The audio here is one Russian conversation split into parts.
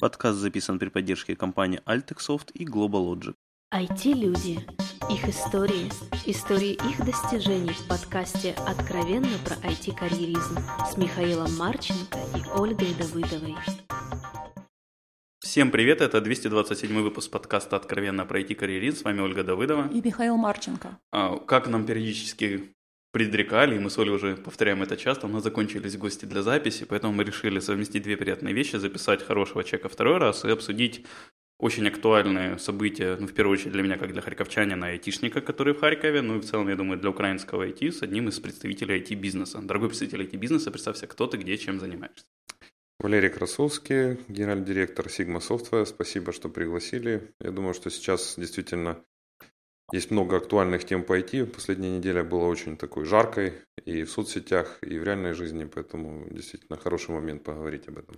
Подкаст записан при поддержке компании Altexoft и GlobalLogic. IT-люди. Их истории. Истории их достижений в подкасте «Откровенно про IT-карьеризм» с Михаилом Марченко и Ольгой Давыдовой. Всем привет, это 227 выпуск подкаста «Откровенно про IT-карьеризм». С вами Ольга Давыдова. И Михаил Марченко. А, как нам периодически предрекали, и мы с Олей уже повторяем это часто, у нас закончились гости для записи, поэтому мы решили совместить две приятные вещи, записать хорошего человека второй раз и обсудить очень актуальные события, ну, в первую очередь для меня, как для харьковчанина, айтишника, который в Харькове, ну и в целом, я думаю, для украинского IT с одним из представителей IT-бизнеса. Дорогой представитель IT-бизнеса, представься, кто ты, где, чем занимаешься. Валерий Красовский, генеральный директор Sigma Software. Спасибо, что пригласили. Я думаю, что сейчас действительно есть много актуальных тем по IT. Последняя неделя была очень такой жаркой и в соцсетях, и в реальной жизни, поэтому действительно хороший момент поговорить об этом.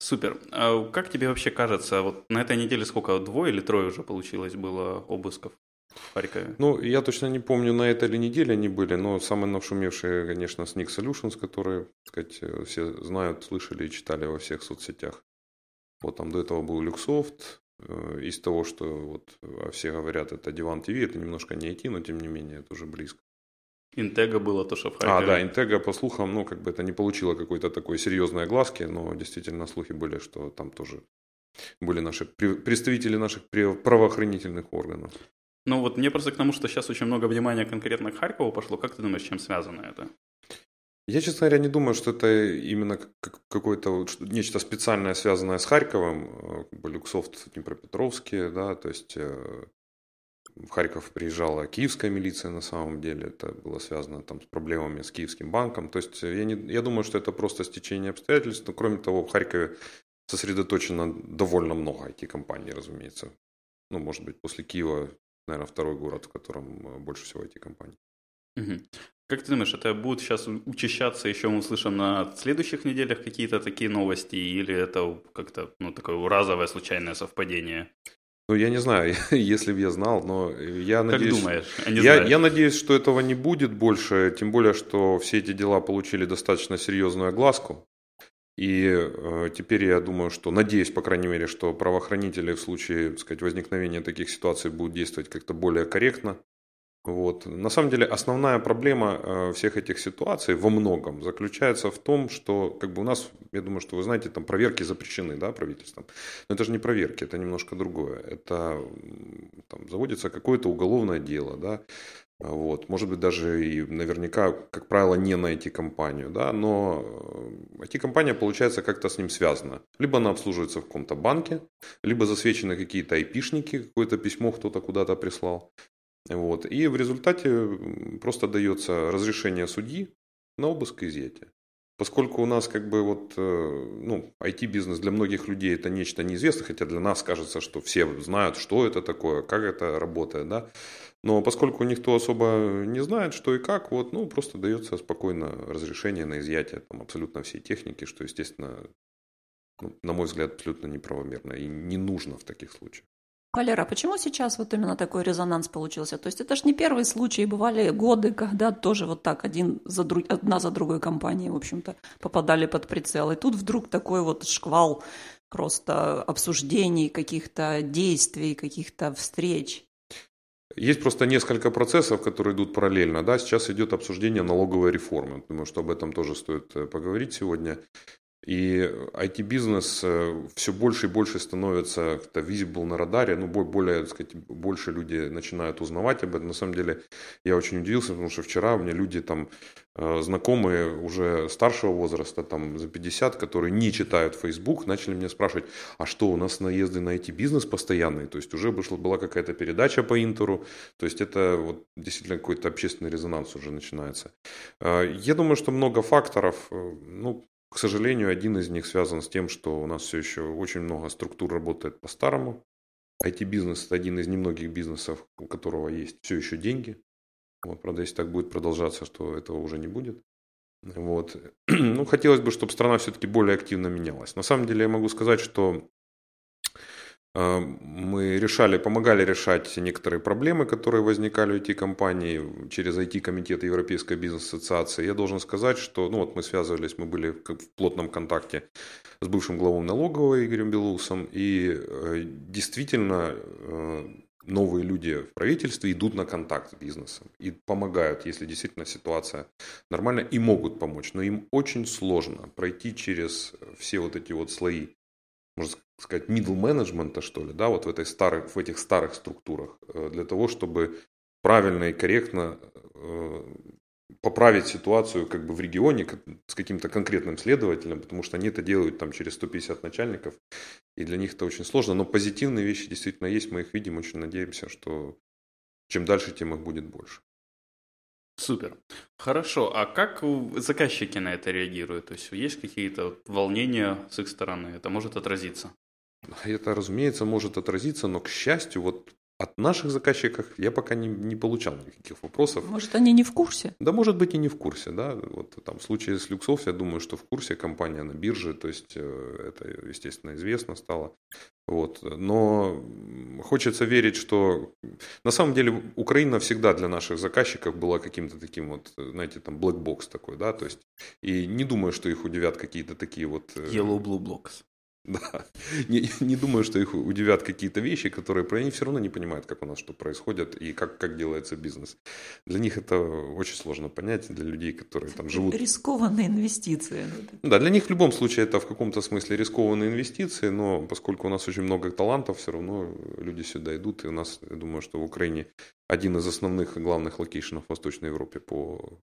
Супер. А как тебе вообще кажется, вот на этой неделе сколько, двое или трое уже получилось было обысков в Харькове? Ну, я точно не помню, на этой ли неделе они были, но самые нашумевшие, конечно, Sneak Solutions, которые, так сказать, все знают, слышали и читали во всех соцсетях. Вот там до этого был Люксофт, из того, что вот а все говорят, это Диван ТВ, это немножко не IT, но тем не менее это уже близко. Интега было то, что в Харькове. А, да, Интега, по слухам, ну, как бы это не получило какой-то такой серьезной огласки, но действительно слухи были, что там тоже были наши представители наших правоохранительных органов. Ну вот мне просто к тому, что сейчас очень много внимания конкретно к Харькову пошло. Как ты думаешь, чем связано это? Я, честно говоря, не думаю, что это именно какое-то нечто специальное, связанное с Харьковом. Э, Люксофт, Днепропетровский, да, то есть э, в Харьков приезжала киевская милиция на самом деле, это было связано там с проблемами с киевским банком. То есть я, не, я думаю, что это просто стечение обстоятельств, но кроме того, в Харькове сосредоточено довольно много IT-компаний, разумеется. Ну, может быть, после Киева, наверное, второй город, в котором э, больше всего IT-компаний. Как ты думаешь, это будет сейчас учащаться, еще мы услышим на следующих неделях какие-то такие новости, или это как-то ну, такое разовое случайное совпадение? Ну, я не знаю, если бы я знал, но я надеюсь... Как думаешь? А я, я надеюсь, что этого не будет больше, тем более, что все эти дела получили достаточно серьезную огласку. И э, теперь я думаю, что, надеюсь, по крайней мере, что правоохранители в случае, так сказать, возникновения таких ситуаций будут действовать как-то более корректно, вот. На самом деле основная проблема э, всех этих ситуаций во многом заключается в том, что как бы у нас, я думаю, что вы знаете, там проверки запрещены да, правительством. Но это же не проверки, это немножко другое. Это там, заводится какое-то уголовное дело, да, вот, может быть, даже и наверняка, как правило, не на IT-компанию, да, но IT-компания, э, получается, как-то с ним связана. Либо она обслуживается в каком-то банке, либо засвечены какие-то IP-шники, какое-то письмо кто-то куда-то прислал, вот. И в результате просто дается разрешение судьи на обыск и изъятие. Поскольку у нас как бы вот, э, ну, IT-бизнес для многих людей это нечто неизвестное, хотя для нас кажется, что все знают, что это такое, как это работает, да. Но поскольку никто особо не знает, что и как, вот, ну, просто дается спокойно разрешение на изъятие там абсолютно всей техники, что, естественно, ну, на мой взгляд, абсолютно неправомерно и не нужно в таких случаях. Валера, почему сейчас вот именно такой резонанс получился? То есть это же не первый случай, бывали годы, когда тоже вот так один за друг, одна за другой компанией, в общем-то, попадали под прицел. И тут вдруг такой вот шквал просто обсуждений, каких-то действий, каких-то встреч. Есть просто несколько процессов, которые идут параллельно. Да? Сейчас идет обсуждение налоговой реформы. Думаю, что об этом тоже стоит э, поговорить сегодня. И IT-бизнес э, все больше и больше становится как-то visible на радаре, ну, более, так сказать, больше люди начинают узнавать об этом. На самом деле, я очень удивился, потому что вчера у меня люди там э, знакомые уже старшего возраста, там за 50, которые не читают Facebook, начали меня спрашивать, а что, у нас наезды на IT-бизнес постоянные? То есть уже вышла, была какая-то передача по Интеру, то есть это вот действительно какой-то общественный резонанс уже начинается. Э, я думаю, что много факторов, ну, к сожалению, один из них связан с тем, что у нас все еще очень много структур работает по-старому. IT-бизнес – это один из немногих бизнесов, у которого есть все еще деньги. Вот, правда, если так будет продолжаться, что этого уже не будет. Вот. Ну, хотелось бы, чтобы страна все-таки более активно менялась. На самом деле я могу сказать, что мы решали, помогали решать некоторые проблемы, которые возникали у IT-компаний через IT-комитет Европейской бизнес-ассоциации. Я должен сказать, что ну вот мы связывались, мы были в плотном контакте с бывшим главой налоговой Игорем Белоусом, и э, действительно э, новые люди в правительстве идут на контакт с бизнесом и помогают, если действительно ситуация нормальная, и могут помочь. Но им очень сложно пройти через все вот эти вот слои можно сказать, middle менеджмента, что ли, да, вот в, этой старой, в этих старых структурах, э, для того, чтобы правильно и корректно э, поправить ситуацию как бы в регионе с каким-то конкретным следователем, потому что они это делают там через 150 начальников, и для них это очень сложно. Но позитивные вещи действительно есть, мы их видим, очень надеемся, что чем дальше, тем их будет больше. Супер. Хорошо. А как заказчики на это реагируют? То есть есть какие-то волнения с их стороны? Это может отразиться? Это, разумеется, может отразиться, но, к счастью, вот от наших заказчиков я пока не, не получал никаких вопросов. Может, они не в курсе? Да, может быть, и не в курсе, да. Вот там в случае с Люксов, я думаю, что в курсе компания на бирже, то есть э, это, естественно, известно стало. Вот. Но хочется верить, что на самом деле Украина всегда для наших заказчиков была каким-то таким вот, знаете, там, black box такой, да, то есть, и не думаю, что их удивят какие-то такие вот... Э, Yellow Blue Blocks. Да. Не, не думаю, что их удивят какие-то вещи, которые про они все равно не понимают, как у нас что происходит и как, как делается бизнес. Для них это очень сложно понять, для людей, которые там живут. Рискованные инвестиции. Да, для них в любом случае это в каком-то смысле рискованные инвестиции, но поскольку у нас очень много талантов, все равно люди сюда идут, и у нас, я думаю, что в Украине один из основных и главных location ов в Восточной Европе по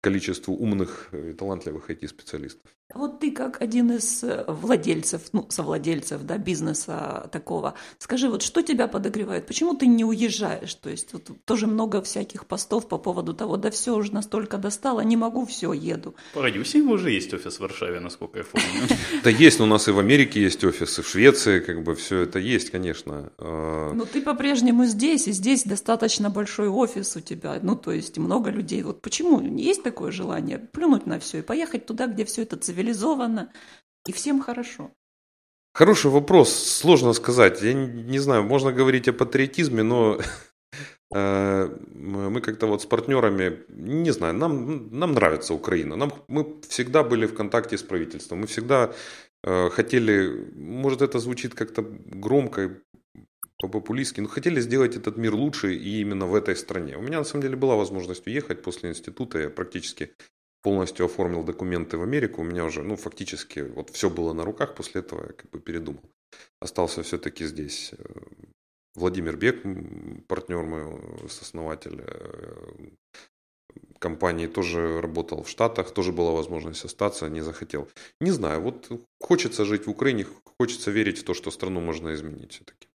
количеству умных и талантливых IT-специалистов. Вот ты как один из э, владельцев, ну, совладельцев, да, бизнеса такого, скажи, вот что тебя подогревает? Почему ты не уезжаешь? То есть вот тоже много всяких постов по поводу того, да все уже настолько достало, не могу, все, еду. По радиусе уже есть офис в Варшаве, насколько я помню. Да есть, у нас и в Америке есть офисы, в Швеции, как бы все это есть, конечно. А, Но ты по-прежнему здесь, и здесь достаточно большой офис у тебя, ну, то есть много людей. Вот почему есть такое желание плюнуть на все и поехать туда, где все это цивилизованно? Цивилизованно, и всем хорошо? Хороший вопрос, сложно сказать. Я не знаю, можно говорить о патриотизме, но э, мы как-то вот с партнерами, не знаю, нам, нам нравится Украина. Нам, мы всегда были в контакте с правительством. Мы всегда э, хотели, может это звучит как-то громко, по-популистски, но хотели сделать этот мир лучше и именно в этой стране. У меня на самом деле была возможность уехать после института, я практически полностью оформил документы в Америку, у меня уже, ну, фактически, вот все было на руках, после этого я как бы передумал. Остался все-таки здесь. Э, Владимир Бек, партнер мой, основатель э, компании, тоже работал в Штатах, тоже была возможность остаться, не захотел. Не знаю, вот хочется жить в Украине, хочется верить в то, что страну можно изменить все-таки.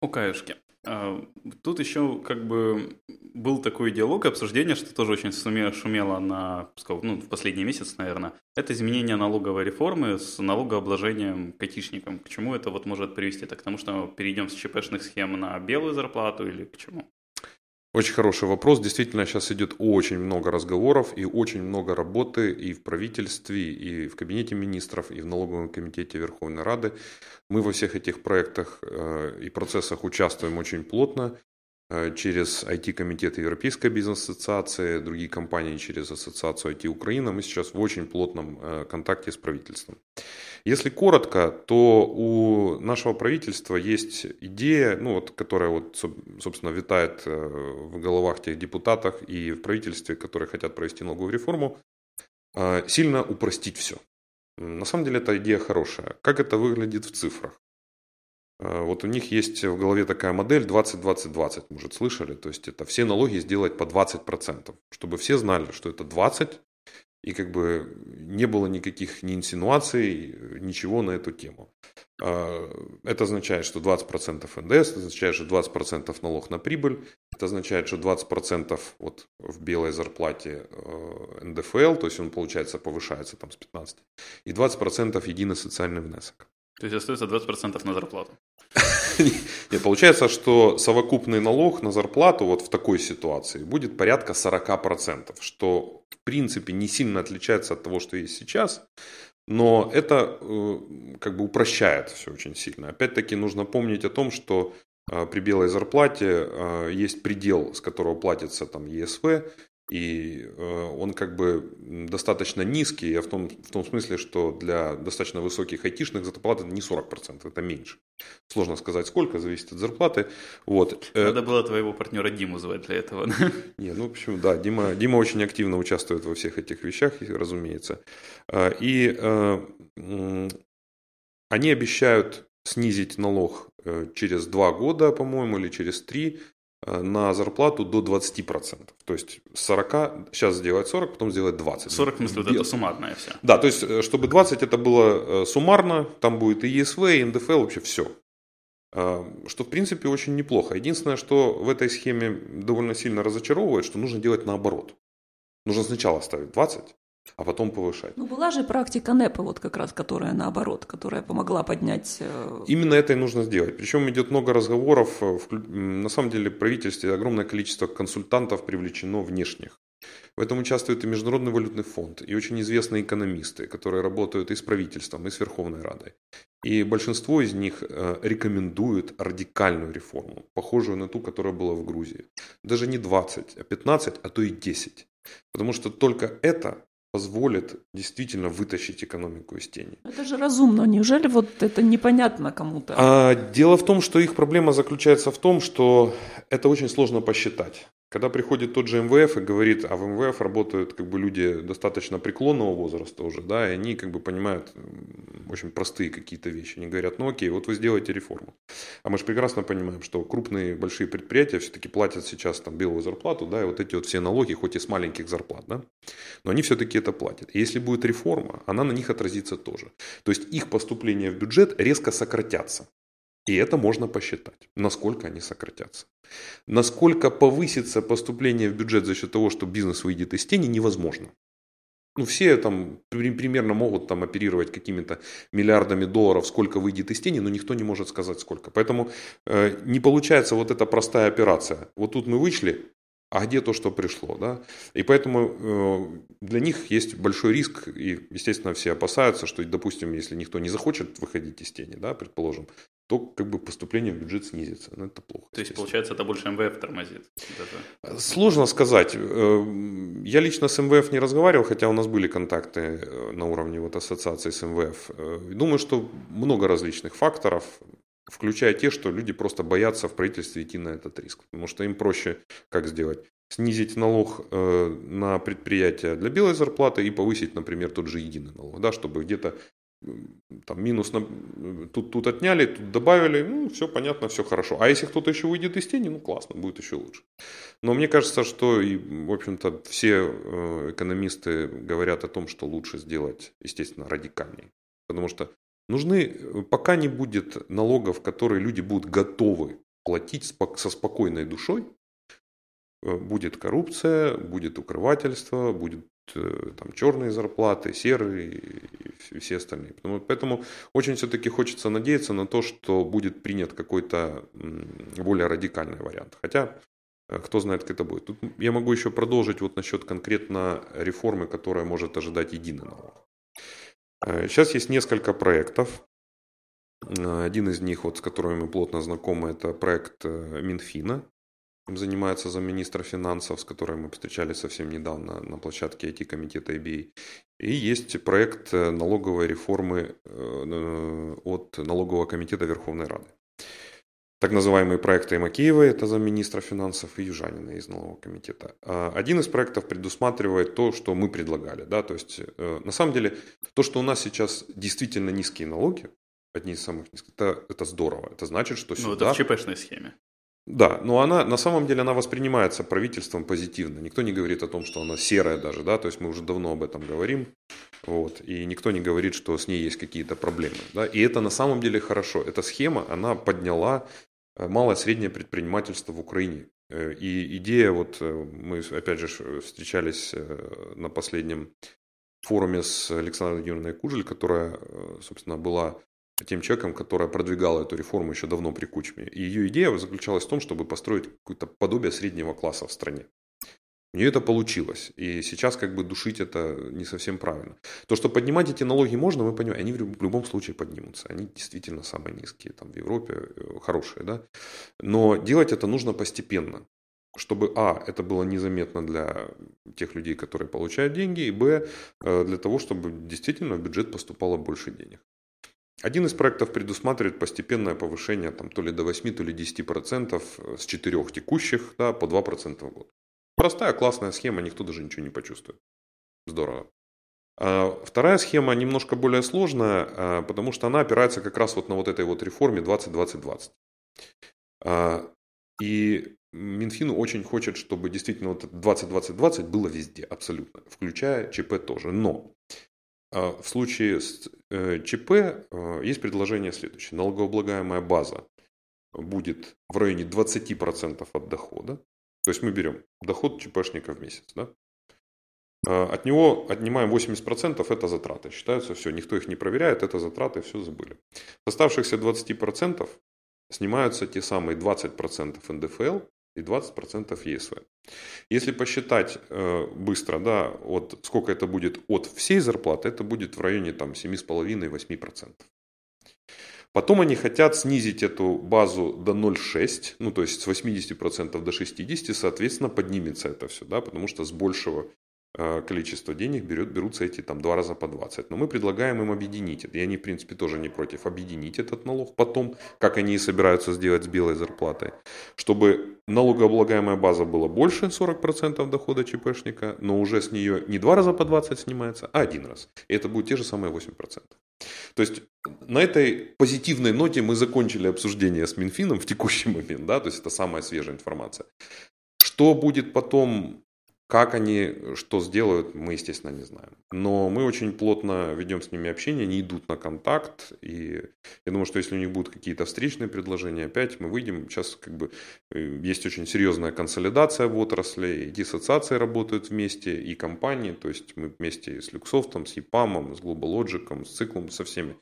У Каюшки. А, тут еще как бы был такой диалог, обсуждение, что тоже очень шумело на, ну, в последний месяц, наверное. Это изменение налоговой реформы с налогообложением катишником. К чему это вот может привести? Так к тому, что перейдем с ЧПшных схем на белую зарплату или к чему? Очень хороший вопрос. Действительно, сейчас идет очень много разговоров и очень много работы и в правительстве, и в кабинете министров, и в налоговом комитете Верховной Рады. Мы во всех этих проектах э, и процессах участвуем очень плотно через IT-комитет Европейской бизнес-ассоциации, другие компании через Ассоциацию IT Украина. Мы сейчас в очень плотном э, контакте с правительством. Если коротко, то у нашего правительства есть идея, ну, вот, которая, вот, собственно, витает э, в головах тех депутатов и в правительстве, которые хотят провести налоговую реформу, э, сильно упростить все. На самом деле эта идея хорошая. Как это выглядит в цифрах? Э, вот у них есть в голове такая модель 20-20-20, может, слышали? То есть это все налоги сделать по 20%, чтобы все знали, что это 20, и как бы не было никаких ни инсинуаций, ничего на эту тему. А, это означает, что 20% НДС, это означает, что 20% налог на прибыль, это означает, что 20% вот в белой зарплате э, НДФЛ, то есть он, получается, повышается там с 15, и 20% единый социальный внесок. То есть остается 20% на зарплату? Нет, получается, что совокупный налог на зарплату вот в такой ситуации будет порядка 40%, что в принципе не сильно отличается от того, что есть сейчас. Но это э, как бы упрощает все очень сильно. Опять-таки нужно помнить о том, что э, при белой зарплате э, есть предел, с которого платится там ЕСВ, и он как бы достаточно низкий, в том, в том смысле, что для достаточно высоких айтишных зарплат это не 40%, это меньше. Сложно сказать сколько, зависит от зарплаты. Вот. Надо было твоего партнера Диму звать для этого. Не, ну почему, да, Дима, Дима очень активно участвует во всех этих вещах, разумеется. И они обещают снизить налог э, через два года, по-моему, или через три э, на зарплату до 20%. То есть 40, сейчас сделать 40, потом сделать 20. 40, в смысле, вот это суммарное все. Да, то есть, э, чтобы 20 это было суммарно, там будет и ЕСВ, и НДФЛ, вообще все. Что, в принципе, очень неплохо. Единственное, что в этой схеме довольно сильно разочаровывает, что нужно делать наоборот. Нужно сначала ставить 20, а потом повышать. Ну, была же практика НЭПа, вот как раз, которая наоборот, которая помогла поднять... Э, Именно это и нужно сделать. Причем идет много разговоров. Э, на самом деле в правительстве огромное количество консультантов привлечено внешних. В этом участвует и Международный валютный фонд, и очень известные экономисты, которые работают и с правительством, и с Верховной Радой. И большинство из них э, рекомендуют радикальную реформу, похожую на ту, которая была в Грузии. Даже не 20, а 15, а то и 10. Потому что только это позволит действительно вытащить экономику из тени. Это же разумно. Неужели вот это непонятно кому-то? А, дело в том, что их проблема заключается в том, что это очень сложно посчитать. Когда приходит тот же МВФ и говорит, а в МВФ работают как бы люди достаточно преклонного возраста уже, да, и они как бы понимают очень простые какие-то вещи. Они говорят, ну окей, вот вы сделаете реформу. А мы же прекрасно понимаем, что крупные большие предприятия все-таки платят сейчас там белую зарплату, да, и вот эти вот все налоги, хоть и с маленьких зарплат, да, но они все-таки это платят. И если будет реформа, она на них отразится тоже. То есть их поступления в бюджет резко сократятся. И это можно посчитать, насколько они сократятся. Насколько повысится поступление в бюджет за счет того, что бизнес выйдет из тени, невозможно. Ну, все там примерно могут там оперировать какими-то миллиардами долларов, сколько выйдет из тени, но никто не может сказать сколько. Поэтому э, не получается вот эта простая операция. Вот тут мы вышли, а где то, что пришло, да? И поэтому э, для них есть большой риск, и, естественно, все опасаются, что, допустим, если никто не захочет выходить из тени, да, предположим, то как бы поступление в бюджет снизится. Но это плохо. То есть, получается, это больше МВФ тормозит? Даже. Сложно сказать. Э, я лично с МВФ не разговаривал, хотя у нас были контакты э, на уровне вот ассоциации с МВФ. Э, думаю, что много различных факторов, включая те, что люди просто боятся в правительстве идти на этот риск. Потому что им проще как сделать? снизить налог на предприятия для белой зарплаты и повысить, например, тот же единый налог, да, чтобы где-то там минус на, тут, тут отняли, тут добавили, ну, все понятно, все хорошо. А если кто-то еще выйдет из тени, ну, классно, будет еще лучше. Но мне кажется, что, и, в общем-то, все э, экономисты говорят о том, что лучше сделать, естественно, радикальнее. Потому что нужны, пока не будет налогов, которые люди будут готовы платить со спокойной душой, э, будет коррупция, будет укрывательство, будет Э, там, черные зарплаты, серые и все остальные. Поэтому, очень все-таки хочется надеяться на то, что будет принят какой-то более радикальный вариант. Хотя, э, кто знает, как это будет. Тут я могу еще продолжить вот насчет конкретно реформы, которая может ожидать единый налог. Э, сейчас есть несколько проектов. Один из них, вот, с которыми мы плотно знакомы, это проект Минфина, занимается замминистра финансов, с которой мы встречались совсем недавно на площадке IT-комитета IBA. И есть проект э, налоговой реформы э, от налогового комитета Верховной Рады. Так называемые проекты Макеева, это замминистра финансов, и Южанина из налогового комитета. А один из проектов предусматривает то, что мы предлагали. Да? То есть, э, на самом деле, то, что у нас сейчас действительно низкие налоги, одни из самых низких, это, это здорово. Это значит, что сюда... Ну, это в ЧПшной схеме. Да, но она на самом деле она воспринимается правительством позитивно. Никто не говорит о том, что она серая даже, да, то есть мы уже давно об этом говорим, вот, и никто не говорит, что с ней есть какие-то проблемы, да, и это на самом деле хорошо. Эта схема, она подняла э, малое среднее предпринимательство в Украине. Э, и идея, вот э, мы опять же встречались на последнем форуме с Александрой Юрьевной Кужель, которая, собственно, была тем человеком, которая продвигала эту реформу еще давно при Кучме. И ее идея заключалась в том, чтобы построить какое-то подобие среднего класса в стране. У нее это получилось. И сейчас как бы душить это не совсем правильно. То, что поднимать эти налоги можно, мы понимаем, они в любом случае поднимутся. Они действительно самые низкие там в Европе, э, хорошие, да. Но делать это нужно постепенно. Чтобы, а, это было незаметно для тех людей, которые получают деньги, и, б, э, для того, чтобы действительно в бюджет поступало больше денег. Один из проектов предусматривает постепенное повышение там, то ли до 8, то ли 10% с 4 текущих да, по 2% в год. Простая, классная схема, никто даже ничего не почувствует. Здорово. А вторая схема немножко более сложная, а, потому что она опирается как раз вот на вот этой вот реформе 20-20-20. А, и Минфин очень хочет, чтобы действительно вот 20-20-20 было везде, абсолютно, включая ЧП тоже. Но в случае с э, ЧП э, есть предложение следующее. Налогооблагаемая база будет в районе 20% от дохода. То есть мы берем доход ЧПшника в месяц. Да? А, от него отнимаем 80%, это затраты. Считаются все, никто их не проверяет, это затраты, все забыли. С оставшихся 20% снимаются те самые 20% НДФЛ и 20% ЕСВ. Если посчитать э, быстро, да, вот сколько это будет от всей зарплаты, это будет в районе там 7,5-8%. Потом они хотят снизить эту базу до 0,6, ну то есть с 80% до 60%, соответственно поднимется это все, да, потому что с большего э, количества денег берет, берутся эти там два раза по 20. Но мы предлагаем им объединить это. И они, в принципе, тоже не против объединить этот налог потом, как они и собираются сделать с белой зарплатой, чтобы налогооблагаемая база была больше 40% дохода ЧПшника, но уже с нее не два раза по 20 снимается, а один раз. И это будет те же самые 8%. То есть на этой позитивной ноте мы закончили обсуждение с Минфином в текущий момент, да, то есть это самая свежая информация. Что будет потом как они что сделают, мы, естественно, не знаем. Но мы очень плотно ведем с ними общение, они идут на контакт. И я думаю, что если у них будут какие-то встречные предложения, опять мы выйдем. Сейчас как бы э, есть очень серьезная консолидация в отрасли. Эти ассоциации работают вместе, и компании. То есть мы вместе с Люксофтом, с EPAM, с GlobalLogic, с Циклом, со всеми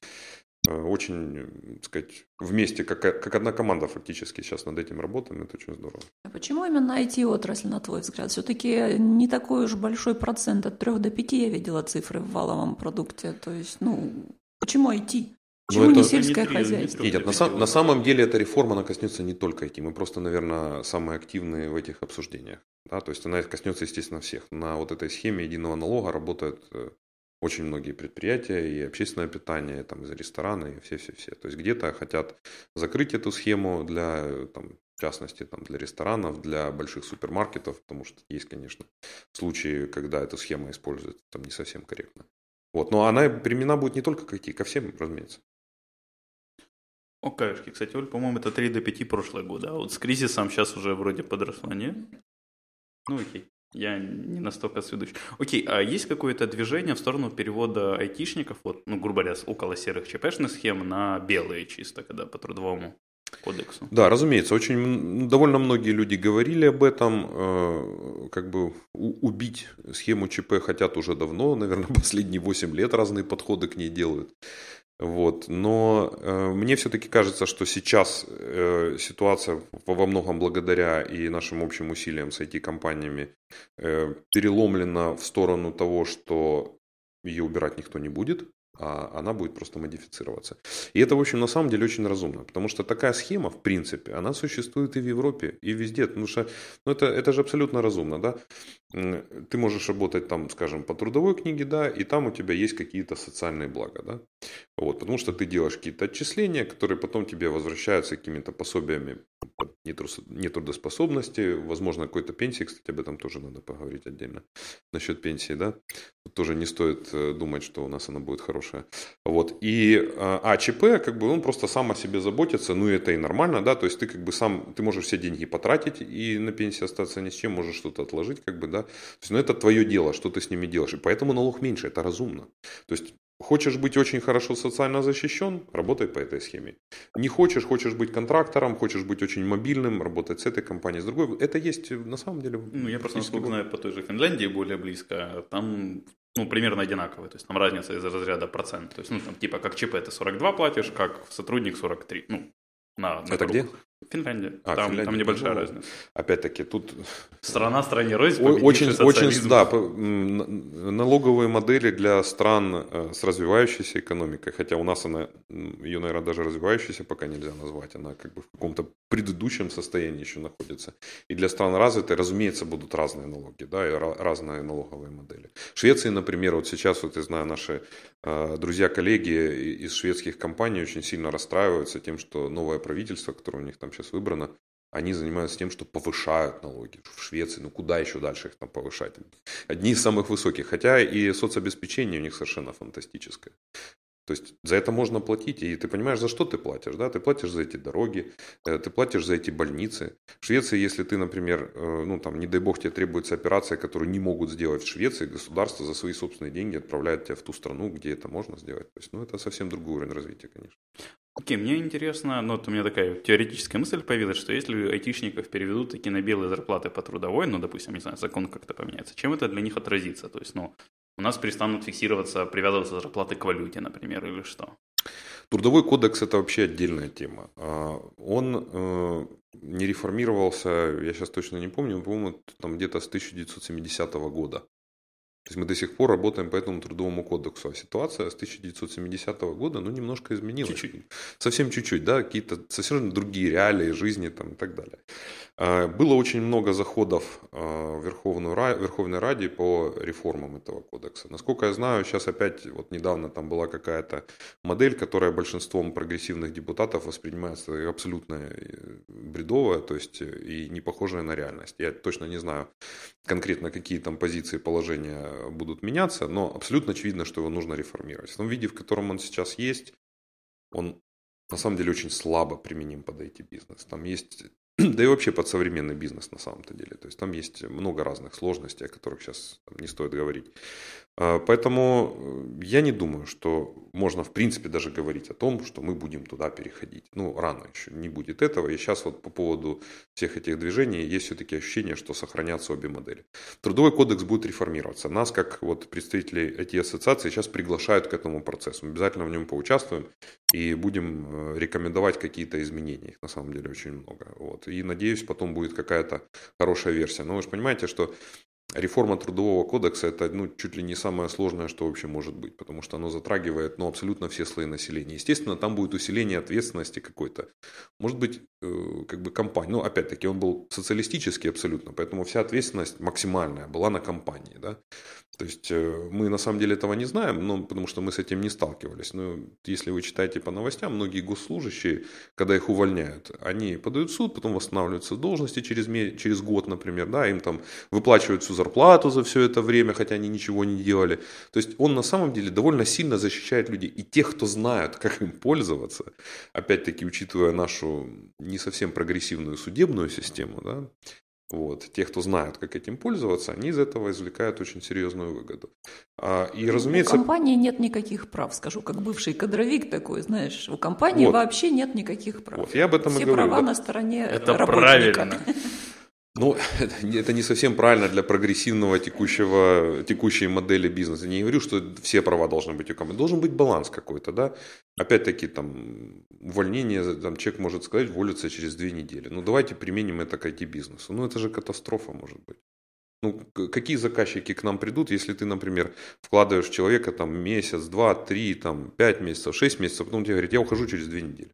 очень, так сказать, вместе, как, как одна команда фактически сейчас над этим работаем, это очень здорово. А почему именно IT-отрасль, на твой взгляд? Все-таки не такой уж большой процент, от 3 до 5 я видела цифры в валовом продукте. То есть, ну, почему IT? Почему Но не это... сельское не хозяйство? Нет, на, на самом деле эта реформа, она коснется не только IT. Мы просто, наверное, самые активные в этих обсуждениях. Да? То есть она коснется, естественно, всех. На вот этой схеме единого налога работают э, очень многие предприятия, и общественное питание, там, из рестораны, и все-все-все. То есть где-то хотят закрыть эту схему для, там, в частности, там, для ресторанов, для больших супермаркетов, потому что есть, конечно, случаи, когда эта схема используется там не совсем корректно. Вот. Но она применена будет не только к IT, ко всем, разумеется. О, каюшки, кстати, Оль, по-моему, это 3 до 5 прошлого года, а вот с кризисом сейчас уже вроде подросло, не? Ну окей. Я не настолько сведущ. Окей, а есть какое-то движение в сторону перевода айтишников, вот, ну, грубо говоря, около серых ЧПшных схем на белые чисто, когда по трудовому кодексу? Да, разумеется, очень довольно многие люди говорили об этом, э, как бы убить схему ЧП хотят уже давно, наверное, последние 8 лет разные подходы к ней делают. Вот. Но э, мне все-таки кажется, что сейчас э, ситуация во многом благодаря и нашим общим усилиям с IT-компаниями э, переломлена в сторону того, что ее убирать никто не будет а она будет просто модифицироваться. И это, в общем, на самом деле очень разумно, потому что такая схема, в принципе, она существует и в Европе, и везде, потому что ну, это, это же абсолютно разумно, да. Ты можешь работать там, скажем, по трудовой книге, да, и там у тебя есть какие-то социальные блага, да. Вот, потому что ты делаешь какие-то отчисления, которые потом тебе возвращаются какими-то пособиями нетрудоспособности, возможно, какой-то пенсии, кстати, об этом тоже надо поговорить отдельно, насчет пенсии, да. Тут тоже не стоит э, думать, что у нас она будет хорошая. Вот. И а, а как бы он просто сам о себе заботится, ну это и нормально, да, то есть ты как бы сам, ты можешь все деньги потратить и на пенсии остаться ни с чем, можешь что-то отложить, как бы, да. То есть, ну это твое дело, что ты с ними делаешь. И поэтому налог меньше, это разумно. То есть Хочешь быть очень хорошо социально защищен, работай по этой схеме. Не хочешь, хочешь быть контрактором, хочешь быть очень мобильным, работать с этой компанией, с другой. Это есть на самом деле. Ну, я просто насколько знаю по той же Финляндии более близко. Там ну, примерно одинаковые. То есть там разница из разряда процент. То есть, ну, там, типа, как ЧП ты 42 платишь, как сотрудник 43. Ну, на, на Это где? Финляндия. А, там, Финляндия, там небольшая ну, разница. Опять-таки, тут Страна стране рознь, Очень, очень, да, налоговые модели для стран э, с развивающейся экономикой, хотя у нас она, ее, наверное, даже развивающейся пока нельзя назвать, она как бы в каком-то предыдущем состоянии еще находится. И для стран развитой, разумеется, будут разные налоги, да, и ра- разные налоговые модели. В Швеции, например, вот сейчас, вот я знаю, наши э, друзья-коллеги из шведских компаний очень сильно расстраиваются тем, что новое правительство, которое у них там сейчас выбрано, они занимаются тем, что повышают налоги в Швеции. Ну, куда еще дальше их там повышать? Одни из самых высоких. Хотя и соцобеспечение у них совершенно фантастическое. То есть за это можно платить. И ты понимаешь, за что ты платишь. Да? Ты платишь за эти дороги, э, ты платишь за эти больницы. В Швеции, если ты, например, э, ну там, не дай бог, тебе требуется операция, которую не могут сделать в Швеции, государство за свои собственные деньги отправляет тебя в ту страну, где это можно сделать. То есть, ну, это совсем другой уровень развития, конечно. Окей, мне интересно, ну вот у меня такая теоретическая мысль появилась, что если айтишников переведут таки на белые зарплаты по трудовой, ну, допустим, не знаю, закон как-то поменяется, чем это для них отразится? То есть, ну, у нас перестанут фиксироваться, привязываться зарплаты к валюте, например, или что? Трудовой кодекс это вообще отдельная тема. А, Он э, не реформировался, я сейчас точно не помню, по-моему, там где-то с 1970 года. То есть мы до сих пор работаем по этому трудовому кодексу. А ситуация с 1970 года, ну, немножко изменилась. Чуть-чуть. Совсем чуть-чуть, да, какие-то совсем другие реалии жизни там и так далее. А, Было очень много заходов а, в Верховную, Верховной Раде по реформам этого кодекса. Насколько я знаю, сейчас опять, вот недавно там была какая-то модель, которая большинством прогрессивных депутатов воспринимается абсолютно э, бредовая, то есть э, и не похожая на реальность. Я точно не знаю конкретно, какие там позиции, положения будут меняться, но абсолютно очевидно, что его нужно реформировать. В том виде, в котором он сейчас есть, он на самом деле очень слабо применим под IT-бизнес. Там есть, да и вообще под современный бизнес на самом-то деле. То есть там есть много разных сложностей, о которых сейчас не стоит говорить. А, Поэтому э, я не думаю, что можно в принципе даже говорить о том, что мы будем туда переходить. Ну, рано еще не будет этого. И сейчас вот по поводу всех этих движений есть все-таки ощущение, что сохранятся обе модели. Трудовой кодекс будет реформироваться. Нас, как вот представителей IT-ассоциации, сейчас приглашают к этому процессу. Мы обязательно в нем поучаствуем и будем э, рекомендовать какие-то изменения. Их на самом деле очень много. Вот. И надеюсь, потом будет какая-то хорошая версия. Но вы же понимаете, что Реформа трудового кодекса это ну, чуть ли не самое сложное, что вообще может быть, потому что оно затрагивает ну, абсолютно все слои населения. Естественно, там будет усиление ответственности какой-то. Может быть, э, как бы компания, ну, опять-таки, он был социалистический абсолютно, поэтому вся ответственность максимальная была на компании, да. То есть э, мы на самом деле этого не знаем, но, потому что мы с этим не сталкивались. Но если вы читаете по новостям, многие госслужащие, когда их увольняют, они подают в суд, потом восстанавливаются в должности через, через год, например, да, им там выплачивают всю зарплату за все это время, хотя они ничего не делали. То есть он на самом деле довольно сильно защищает людей. И тех, кто знают, как им пользоваться, опять-таки, учитывая нашу не совсем прогрессивную судебную систему, да, вот, те, кто знают, как этим пользоваться, они из этого извлекают очень серьезную выгоду. А, и, У разумеется, компании нет никаких прав, скажу, как бывший кадровик такой, знаешь, у компании Вот. вообще нет никаких прав. вот, я об этом Все и говорю. права да. на стороне Это работника. правильно. Ну, это не- совсем правильно для прогрессивного текущего, текущей модели бизнеса. Не говорю, что все права должны быть у компании. Должен быть баланс какой-то, да. Опять-таки, там, увольнение, там, человек может сказать, уволиться через две недели. Ну, давайте применим это к IT-бизнесу. Ну, это же катастрофа может быть. Ну, какие заказчики к нам придут, если ты, например, вкладываешь человека там месяц, два, три, там, пять месяцев, шесть месяцев, потом тебе говорят, я ухожу через две недели.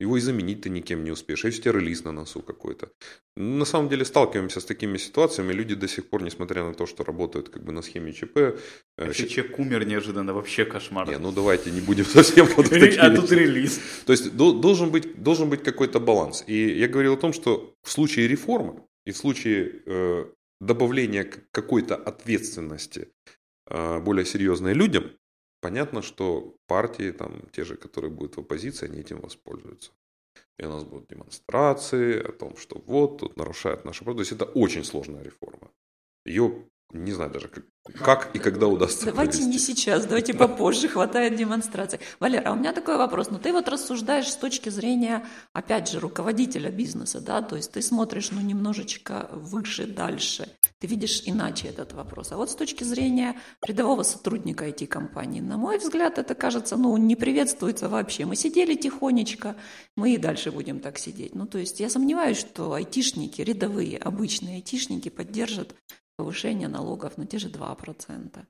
Его и заменить ты никем не успеешь. Если у тебя релиз на носу какой-то. На самом деле сталкиваемся с такими ситуациями. Люди до сих пор, несмотря на то, что работают как бы на схеме ЧП, э, Если щ- человек умер неожиданно, вообще кошмар. не, ну давайте не будем совсем в а тут релиз. то есть до- должен быть, должен быть какой-то баланс. И я говорил о том, что в случае реформы и в случае э, добавления какой-то ответственности э, более серьезной людям, понятно, что партии, там, те же, которые будут в оппозиции, они этим воспользуются. И у нас будут демонстрации о том, что вот, тут нарушают наши права. То есть это очень сложная реформа. Ее не знаю даже, как, как и когда удастся Давайте провести. не сейчас, давайте попозже, хватает демонстраций. Валера, а у меня такой вопрос. Ну, ты вот рассуждаешь с точки зрения, опять же, руководителя бизнеса, да, то есть ты смотришь, ну, немножечко выше, дальше. Ты видишь иначе этот вопрос. А вот с точки зрения рядового сотрудника IT-компании, на мой взгляд, это кажется, ну, не приветствуется вообще. Мы сидели тихонечко, мы и дальше будем так сидеть. Ну, то есть я сомневаюсь, что айтишники, рядовые, обычные айтишники поддержат повышение налогов на те же 2%.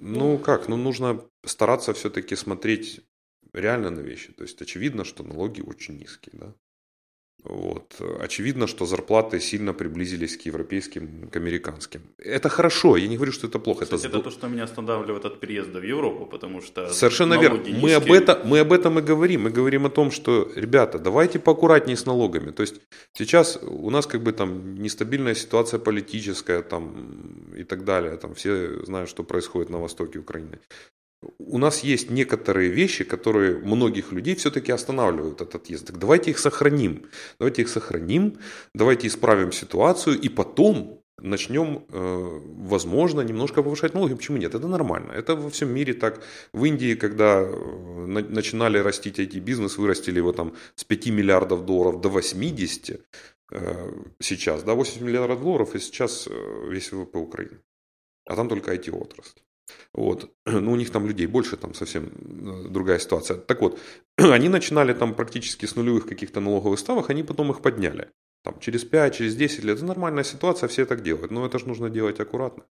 Ну как, ну нужно стараться все-таки смотреть реально на вещи. То есть очевидно, что налоги очень низкие, да. Вот. Очевидно, что зарплаты сильно приблизились к европейским, к американским. Это хорошо, я не говорю, что это плохо. Кстати, это, это то, что меня останавливает от переезда в Европу, потому что Совершенно верно. Мы об, это, мы об этом и говорим. Мы говорим о том, что, ребята, давайте поаккуратнее с налогами. То есть сейчас у нас как бы там нестабильная ситуация политическая там, и так далее. Там все знают, что происходит на востоке Украины у нас есть некоторые вещи, которые многих людей все-таки останавливают этот отъезд. Так давайте их сохраним. Давайте их сохраним, давайте исправим ситуацию, и потом начнем, э, возможно, немножко повышать налоги. Почему нет? Это нормально. Это во всем мире так. В Индии, когда э, начинали растить IT-бизнес, вырастили его там с 5 миллиардов долларов до 80 э, сейчас, да, 80 миллиардов долларов, и сейчас весь ВВП Украины. А там только IT-отрасль. Вот. Ну, у них там людей больше, там совсем э, другая ситуация. Так вот, они начинали там практически с нулевых каких-то налоговых ставок, они потом их подняли. Там, через 5, через 10 лет. Это нормальная ситуация, все так делают. Но это же нужно делать аккуратно.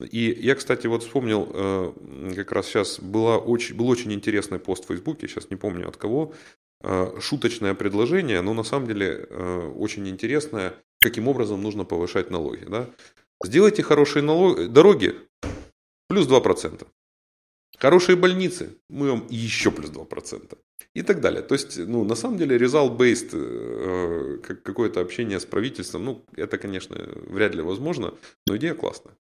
И я, кстати, вот вспомнил, э, как раз сейчас была очень, был очень интересный пост в Фейсбуке, сейчас не помню от кого, э, шуточное предложение, но на самом деле очень интересное, каким образом нужно повышать налоги. Да? Сделайте хорошие налоги, дороги, плюс 2%. Хорошие больницы, мы вам еще плюс 2%. И так далее. То есть, ну, на самом деле, result-based э, какое-то общение с правительством, ну, это, конечно, вряд ли возможно, но идея классная.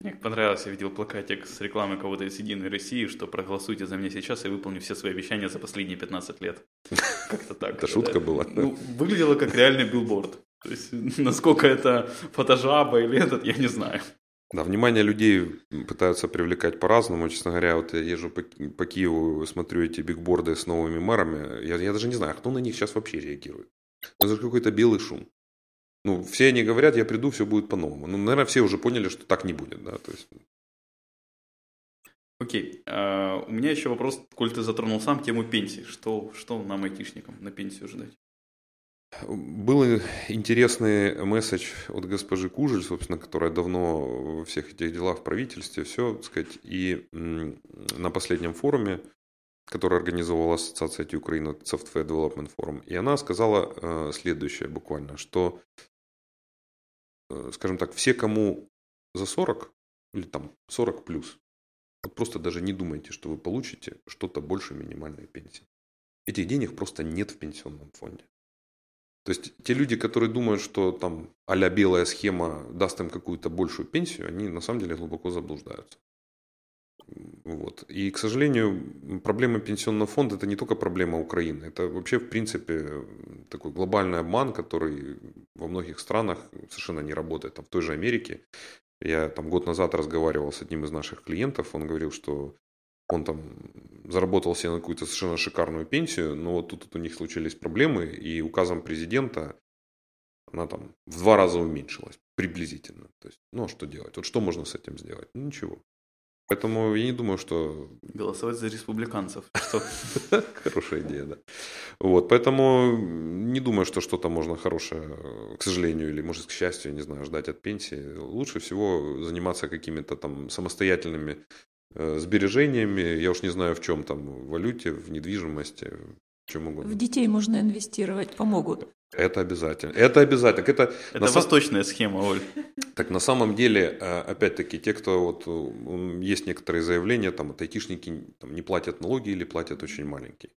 Мне понравилось, я видел плакатик с рекламой кого-то из Единой России, что проголосуйте за меня сейчас и выполню все свои обещания за последние 15 лет. Как-то так. Это шутка была. Ну, выглядело как реальный билборд. То есть, насколько это фотожаба или этот, я не знаю. Да, внимание людей пытаются привлекать по-разному. Честно говоря, вот я езжу по, по Киеву, смотрю эти бигборды с новыми мэрами. Я, я даже не знаю, кто на них сейчас вообще реагирует. Это же какой-то белый шум. Ну, все они говорят, я приду, все будет по-новому. Ну, наверное, все уже поняли, что так не будет, да, то есть... Окей. Uh, у меня еще вопрос, коль ты затронул сам тему пенсии. Что, что нам, айтишникам, на пенсию ждать? Был интересный месседж от госпожи Кужель, собственно, которая давно во всех этих делах в правительстве, все, так сказать, и на последнем форуме, который организовала Ассоциация IT Украина Software Development Forum, и она сказала э, следующее буквально, что, э, скажем так, все, кому за 40 или там 40 плюс, вот просто даже не думайте, что вы получите что-то больше минимальной пенсии. Этих денег просто нет в пенсионном фонде. То есть те люди, которые думают, что там а белая схема даст им какую-то большую пенсию, они на самом деле глубоко заблуждаются. Вот. И, к сожалению, проблема пенсионного фонда – это не только проблема Украины. Это вообще, в принципе, такой глобальный обман, который во многих странах совершенно не работает. Там, в той же Америке я там год назад разговаривал с одним из наших клиентов, он говорил, что он там заработал себе на какую-то совершенно шикарную пенсию, но вот тут, тут у них случились проблемы, и указом президента она там в два раза уменьшилась, приблизительно. То есть, ну, а что делать? Вот что можно с этим сделать? Ну, ничего. Поэтому я не думаю, что... Голосовать за республиканцев. Хорошая идея, да. Вот, поэтому не думаю, что что-то можно хорошее, к сожалению, или, может, к счастью, не знаю, ждать от пенсии. Лучше всего заниматься какими-то там самостоятельными сбережениями, я уж не знаю в чем там, в валюте, в недвижимости, в чем угодно. В детей можно инвестировать, помогут. Это обязательно. Это обязательно. Это, это на восточная сам... схема, Оль. Так на самом деле, э, опять-таки, те, кто вот есть некоторые заявления, там, вот айтишники там, не платят налоги или платят очень маленькие.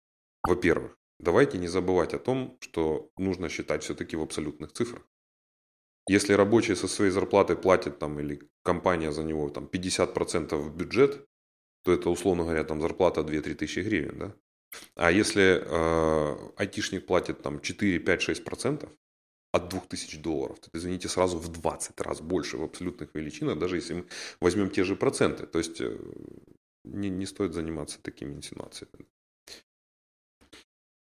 Во-первых, давайте не забывать о том, что нужно считать все-таки в абсолютных цифрах. Если рабочий со своей зарплаты платит там, или компания за него там, 50% в бюджет, то это, условно говоря, там зарплата 2-3 тысячи гривен. Да? А если э, айтишник платит там 4, 5, 6%, от 2000 долларов. Это, извините, сразу в 20 раз больше в абсолютных величинах, даже если мы возьмем те же проценты. То есть э, не, не стоит заниматься такими инсинуациями.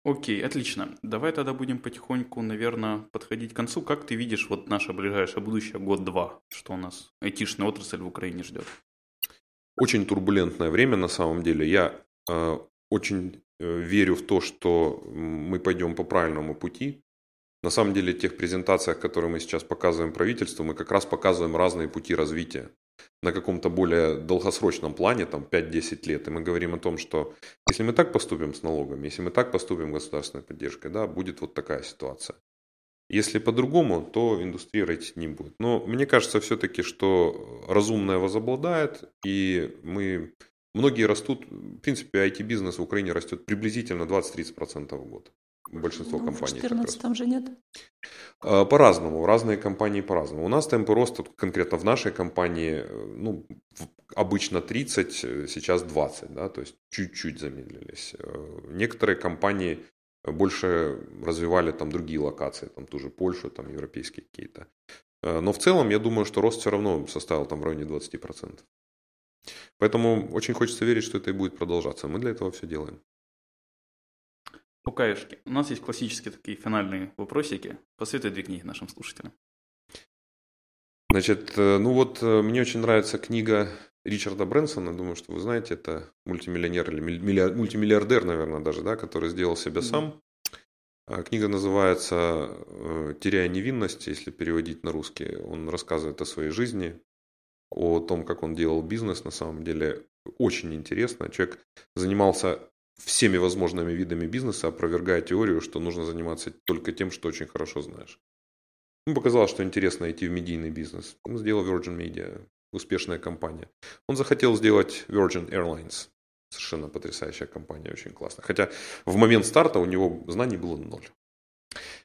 Окей, отлично. Давай тогда будем потихоньку, наверное, подходить к концу. Как ты видишь вот наше ближайшее будущее, год-два, что у нас айтишная отрасль в Украине ждет? Очень турбулентное время на самом деле. Я э, очень э, верю в то, что мы пойдем по правильному пути. На самом деле, в тех презентациях, которые мы сейчас показываем правительству, мы как раз показываем разные пути развития на каком-то более долгосрочном плане, там 5-10 лет, и мы говорим о том, что если мы так поступим с налогами, если мы так поступим государственной поддержкой, да, будет вот такая ситуация. Если по-другому, то индустрия расти не будет. Но мне кажется все-таки, что разумное возобладает, и мы... Многие растут, в принципе, IT-бизнес в Украине растет приблизительно 20-30% в год большинство ну, компаний. В 14 там же нет? А, по-разному, разные компании по-разному. У нас темпы роста, конкретно в нашей компании, ну, обычно 30, сейчас 20, да, то есть чуть-чуть замедлились. Э, некоторые компании больше развивали там другие локации, там ту же Польшу, там европейские какие-то. Э, но в целом, я думаю, что рост все равно составил там в районе 20%. Поэтому очень хочется верить, что это и будет продолжаться. Мы для этого все делаем. Букаюшки. У нас есть классические такие финальные вопросики. Посоветуй две книги нашим слушателям. Значит, э, ну вот э, мне очень нравится книга Ричарда Брэнсона, думаю, что вы знаете, это мультимиллионер или мультимиллиардер, наверное, даже, да, который сделал себя сам. А книга называется э, «Теряя невинность», если переводить на русский. Он рассказывает о своей жизни, о том, как он делал бизнес. На самом деле очень интересно. Человек занимался всеми возможными видами бизнеса, опровергая теорию, что нужно заниматься только тем, что очень хорошо знаешь. Ему показалось, что интересно идти в медийный бизнес. Он сделал Virgin Media, успешная компания. Он захотел сделать Virgin Airlines. Совершенно потрясающая компания, очень классно. Хотя в момент старта у него знаний было ноль.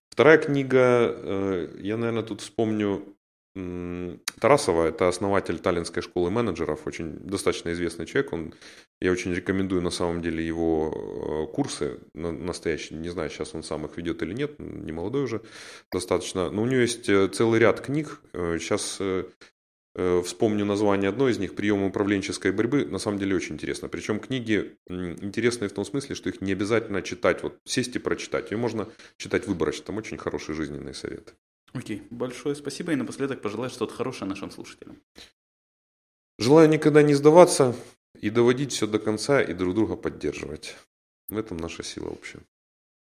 Вторая книга, э, я, наверное, тут вспомню Тарасова, это основатель Таллинской школы менеджеров, очень достаточно известный человек. Он, я очень рекомендую на самом деле его э, курсы настоящие. Не знаю, сейчас он сам их ведет или нет, не молодой уже достаточно. Но у него есть э, целый ряд книг. Сейчас э, вспомню название одной из них «Приемы управленческой борьбы». На самом деле очень интересно. Причем книги интересные в том смысле, что их не обязательно читать, вот сесть и прочитать. Ее можно читать выборочно. Там очень хорошие жизненные советы. Окей, большое спасибо. И напоследок пожелать что-то хорошее нашим слушателям. Желаю никогда не сдаваться и доводить все до конца и друг друга поддерживать. В этом наша сила общая.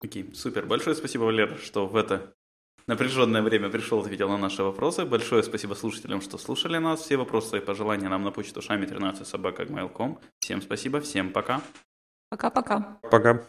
Окей, супер. Большое спасибо, Валер, что в это напряженное время пришел, ответил на наши вопросы. Большое спасибо слушателям, что слушали нас. Все вопросы и пожелания нам на почту шами 13 собака Всем спасибо, всем пока. Пока-пока. Пока.